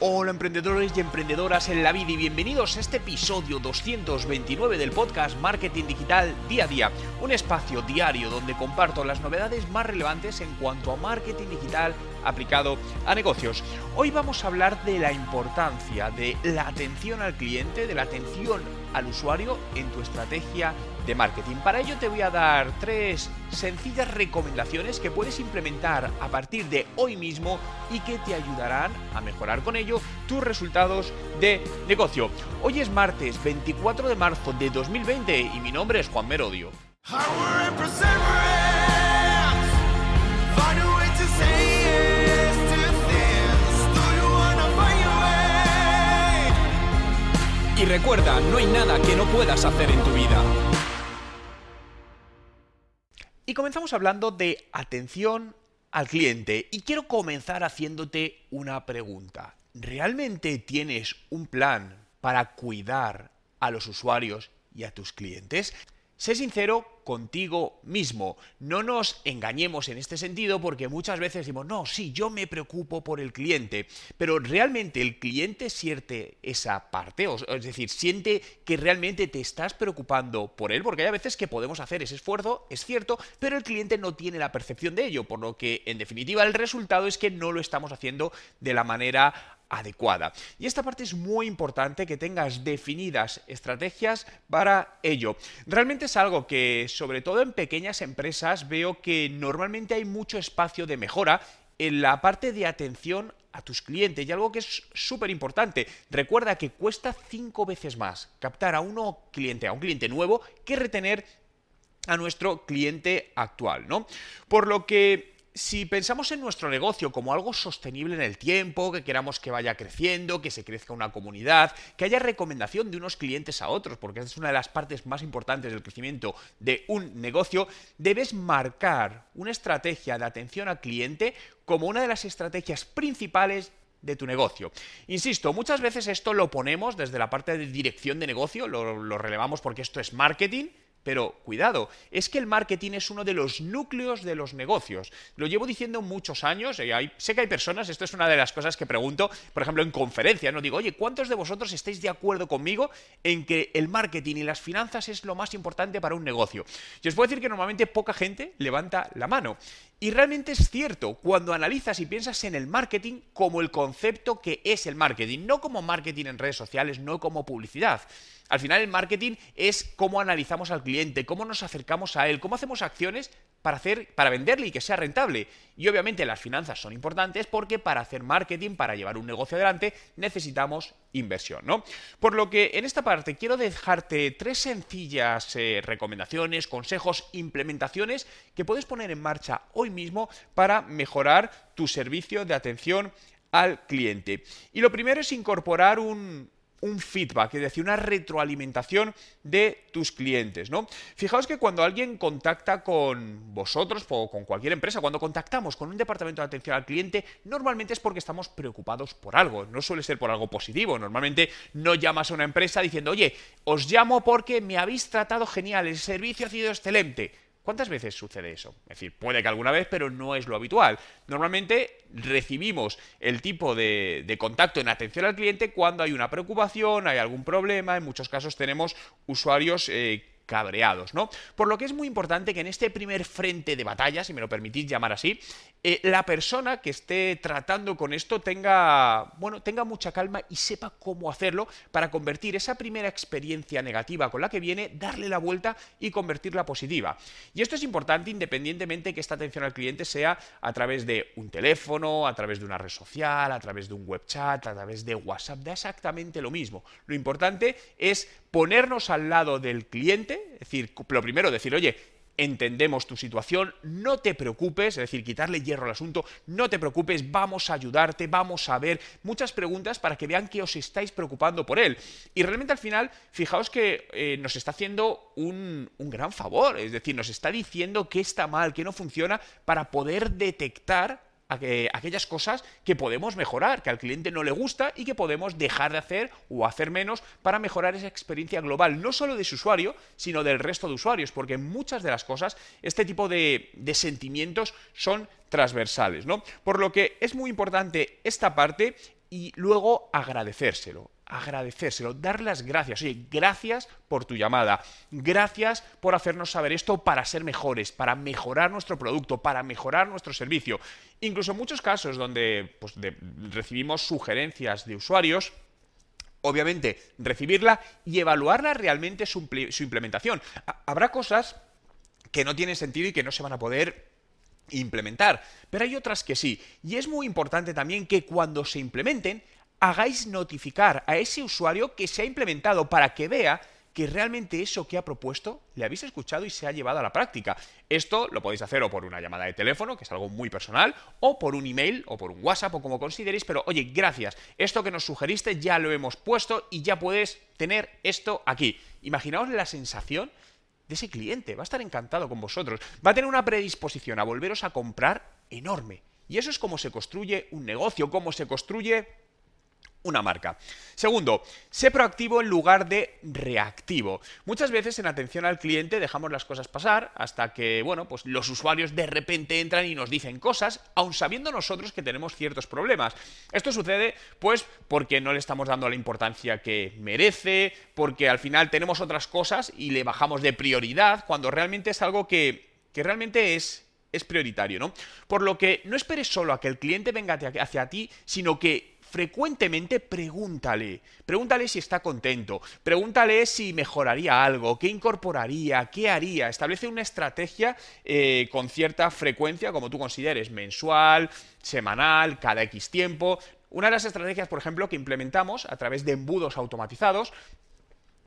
Hola emprendedores y emprendedoras en la vida y bienvenidos a este episodio 229 del podcast Marketing Digital Día a Día, un espacio diario donde comparto las novedades más relevantes en cuanto a marketing digital aplicado a negocios. Hoy vamos a hablar de la importancia de la atención al cliente, de la atención al usuario en tu estrategia de marketing. Para ello te voy a dar tres sencillas recomendaciones que puedes implementar a partir de hoy mismo y que te ayudarán a mejorar con ello tus resultados de negocio. Hoy es martes 24 de marzo de 2020 y mi nombre es Juan Merodio. Recuerda, no hay nada que no puedas hacer en tu vida. Y comenzamos hablando de atención al cliente. Y quiero comenzar haciéndote una pregunta. ¿Realmente tienes un plan para cuidar a los usuarios y a tus clientes? Sé sincero contigo mismo. No nos engañemos en este sentido porque muchas veces decimos, no, sí, yo me preocupo por el cliente, pero realmente el cliente siente esa parte, es decir, siente que realmente te estás preocupando por él, porque hay veces que podemos hacer ese esfuerzo, es cierto, pero el cliente no tiene la percepción de ello, por lo que en definitiva el resultado es que no lo estamos haciendo de la manera adecuada. Y esta parte es muy importante que tengas definidas estrategias para ello. Realmente es algo que, sobre todo en pequeñas empresas, veo que normalmente hay mucho espacio de mejora en la parte de atención a tus clientes y algo que es súper importante. Recuerda que cuesta cinco veces más captar a uno cliente, a un cliente nuevo, que retener a nuestro cliente actual, ¿no? Por lo que si pensamos en nuestro negocio como algo sostenible en el tiempo, que queramos que vaya creciendo, que se crezca una comunidad, que haya recomendación de unos clientes a otros, porque esa es una de las partes más importantes del crecimiento de un negocio, debes marcar una estrategia de atención al cliente como una de las estrategias principales de tu negocio. Insisto, muchas veces esto lo ponemos desde la parte de dirección de negocio, lo, lo relevamos porque esto es marketing, pero cuidado, es que el marketing es uno de los núcleos de los negocios. Lo llevo diciendo muchos años, y sé que hay personas, esto es una de las cosas que pregunto, por ejemplo, en conferencias, ¿no? Digo, oye, ¿cuántos de vosotros estáis de acuerdo conmigo en que el marketing y las finanzas es lo más importante para un negocio? Y os puedo decir que normalmente poca gente levanta la mano. Y realmente es cierto, cuando analizas y piensas en el marketing como el concepto que es el marketing, no como marketing en redes sociales, no como publicidad. Al final el marketing es cómo analizamos al cliente, cómo nos acercamos a él, cómo hacemos acciones para hacer para venderle y que sea rentable. Y obviamente las finanzas son importantes porque para hacer marketing, para llevar un negocio adelante, necesitamos inversión, ¿no? Por lo que en esta parte quiero dejarte tres sencillas eh, recomendaciones, consejos, implementaciones que puedes poner en marcha hoy mismo para mejorar tu servicio de atención al cliente. Y lo primero es incorporar un, un feedback, es decir, una retroalimentación de tus clientes, ¿no? Fijaos que cuando alguien contacta con vosotros o con cualquier empresa, cuando contactamos con un departamento de atención al cliente, normalmente es porque estamos preocupados por algo, no suele ser por algo positivo, normalmente no llamas a una empresa diciendo, oye, os llamo porque me habéis tratado genial, el servicio ha sido excelente. ¿Cuántas veces sucede eso? Es decir, puede que alguna vez, pero no es lo habitual. Normalmente recibimos el tipo de, contacto en atención al cliente cuando hay una preocupación, hay algún problema, en muchos casos tenemos usuarios eh, cabreados, ¿no? Por lo que es muy importante que en este primer frente de batalla, si me lo permitís llamar así, eh, la persona que esté tratando con esto tenga, bueno, tenga mucha calma y sepa cómo hacerlo para convertir esa primera experiencia negativa con la que viene, darle la vuelta y convertirla positiva. Y esto es importante independientemente que esta atención al cliente sea a través de un teléfono, a través de una red social, a través de un web chat, a través de WhatsApp, da exactamente lo mismo. Lo importante es ponernos al lado del cliente, es decir, lo primero, decir, oye, entendemos tu situación, no te preocupes, es decir, quitarle hierro al asunto, no te preocupes, vamos a ayudarte, vamos a ver muchas preguntas para que vean que os estáis preocupando por él. Y realmente al final, fijaos que eh, nos está haciendo un, un gran favor, es decir, nos está diciendo qué está mal, qué no funciona, para poder detectar aquellas cosas que podemos mejorar, que al cliente no le gusta y que podemos dejar de hacer o hacer menos para mejorar esa experiencia global, no solo de su usuario, sino del resto de usuarios, porque muchas de las cosas, este tipo de, de sentimientos son transversales, ¿no? Por lo que es muy importante esta parte y luego agradecérselo agradecérselo, dar las gracias. Oye, gracias por tu llamada, gracias por hacernos saber esto para ser mejores, para mejorar nuestro producto, para mejorar nuestro servicio. Incluso en muchos casos donde pues, recibimos sugerencias de usuarios, obviamente recibirla y evaluarla realmente su, su implementación. Habrá cosas que no tienen sentido y que no se van a poder implementar, pero hay otras que sí. Y es muy importante también que cuando se implementen, hagáis notificar a ese usuario que se ha implementado para que vea que realmente eso que ha propuesto le habéis escuchado y se ha llevado a la práctica. Esto lo podéis hacer o por una llamada de teléfono, que es algo muy personal, o por un email, o por un WhatsApp, o como consideréis, pero oye, gracias, esto que nos sugeriste ya lo hemos puesto y ya puedes tener esto aquí. Imaginaos la sensación ese cliente, va a estar encantado con vosotros, va a tener una predisposición a volveros a comprar enorme. Y eso es como se construye un negocio, cómo se construye una marca. Segundo, sé proactivo en lugar de reactivo. Muchas veces en atención al cliente dejamos las cosas pasar hasta que, bueno, pues los usuarios de repente entran y nos dicen cosas, aun sabiendo nosotros que tenemos ciertos problemas. Esto sucede, pues, porque no le estamos dando la importancia que merece, porque al final tenemos otras cosas y le bajamos de prioridad, cuando realmente es algo que, que realmente es es prioritario, ¿no? Por lo que no esperes solo a que el cliente venga hacia ti, sino que frecuentemente pregúntale. Pregúntale si está contento. Pregúntale si mejoraría algo, qué incorporaría, qué haría. Establece una estrategia eh, con cierta frecuencia, como tú consideres, mensual, semanal, cada X tiempo. Una de las estrategias, por ejemplo, que implementamos a través de embudos automatizados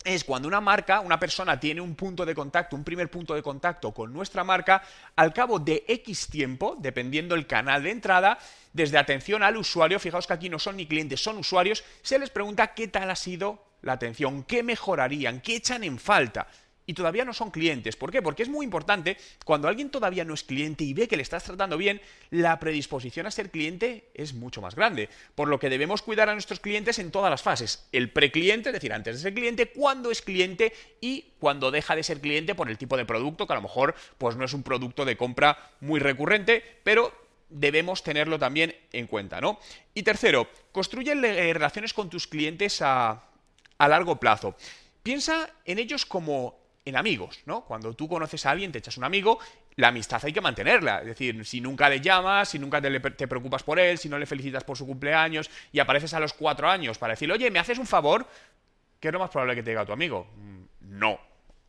es cuando una marca, una persona tiene un punto de contacto, un primer punto de contacto con nuestra marca, al cabo de X tiempo, dependiendo el canal de entrada, desde atención al usuario, fijaos que aquí no son ni clientes, son usuarios, se les pregunta qué tal ha sido la atención, qué mejorarían, qué echan en falta y todavía no son clientes. ¿Por qué? Porque es muy importante, cuando alguien todavía no es cliente y ve que le estás tratando bien, la predisposición a ser cliente es mucho más grande. Por lo que debemos cuidar a nuestros clientes en todas las fases. El precliente, es decir, antes de ser cliente, cuando es cliente y cuando deja de ser cliente por el tipo de producto, que a lo mejor pues no es un producto de compra muy recurrente, pero debemos tenerlo también en cuenta, ¿no? Y tercero, construye eh, relaciones con tus clientes a, a largo plazo. Piensa en ellos como en amigos, ¿no? Cuando tú conoces a alguien, te echas un amigo, la amistad hay que mantenerla. Es decir, si nunca le llamas, si nunca te, preocupas por él, si no le felicitas por su cumpleaños y apareces a los cuatro años para decirle, oye, ¿me haces un favor? ¿Qué es lo más probable que te diga tu amigo? Mm, no,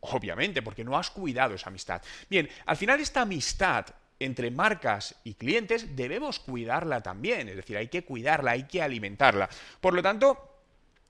obviamente, porque no has cuidado esa amistad. Bien, al final esta amistad entre marcas y clientes debemos cuidarla también, es decir, hay que cuidarla, hay que alimentarla. Por lo tanto,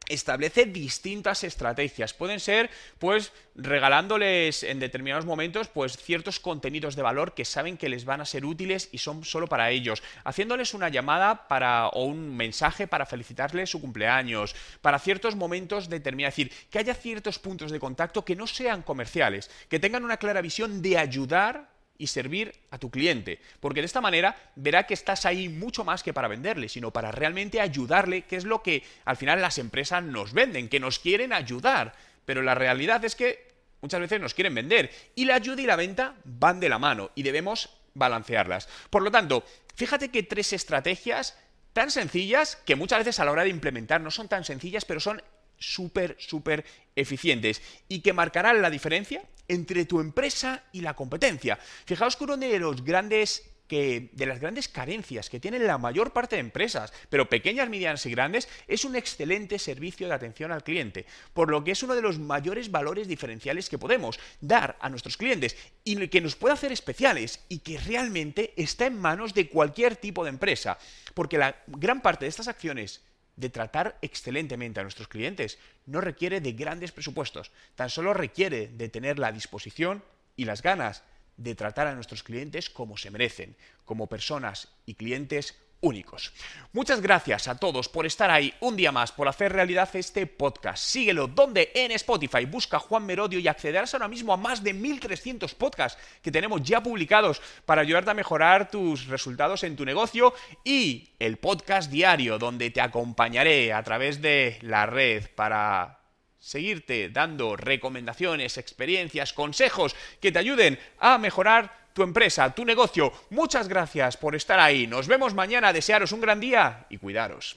establece distintas estrategias. Pueden ser, pues, regalándoles en determinados momentos, pues, ciertos contenidos de valor que saben que les van a ser útiles y son solo para ellos. Haciéndoles una llamada para, o un mensaje para felicitarles su cumpleaños, para ciertos momentos determinados. Es decir, que haya ciertos puntos de contacto que no sean comerciales, que tengan una clara visión de ayudar y servir a tu cliente, porque de esta manera verá que estás ahí mucho más que para venderle, sino para realmente ayudarle, que es lo que al final las empresas nos venden, que nos quieren ayudar, pero la realidad es que muchas veces nos quieren vender y la ayuda y la venta van de la mano y debemos balancearlas. Por lo tanto, fíjate que tres estrategias tan sencillas que muchas veces a la hora de implementar no son tan sencillas, pero son súper, súper eficientes y que marcarán la diferencia entre tu empresa y la competencia. Fijaos que uno de los grandes que de las grandes carencias que tienen la mayor parte de empresas, pero pequeñas, medianas y grandes, es un excelente servicio de atención al cliente, por lo que es uno de los mayores valores diferenciales que podemos dar a nuestros clientes y que nos puede hacer especiales y que realmente está en manos de cualquier tipo de empresa, porque la gran parte de estas acciones de tratar excelentemente a nuestros clientes. No requiere de grandes presupuestos, tan solo requiere de tener la disposición y las ganas de tratar a nuestros clientes como se merecen, como personas y clientes únicos. Muchas gracias a todos por estar ahí un día más, por hacer realidad este podcast. Síguelo donde en Spotify, busca Juan Merodio y accederás ahora mismo a más de 1300 podcasts que tenemos ya publicados para ayudarte a mejorar tus resultados en tu negocio y el podcast diario donde te acompañaré a través de la red para seguirte dando recomendaciones, experiencias, consejos que te ayuden a mejorar tu empresa, tu negocio. Muchas gracias por estar ahí. Nos vemos mañana. Desearos un gran día y cuidaros.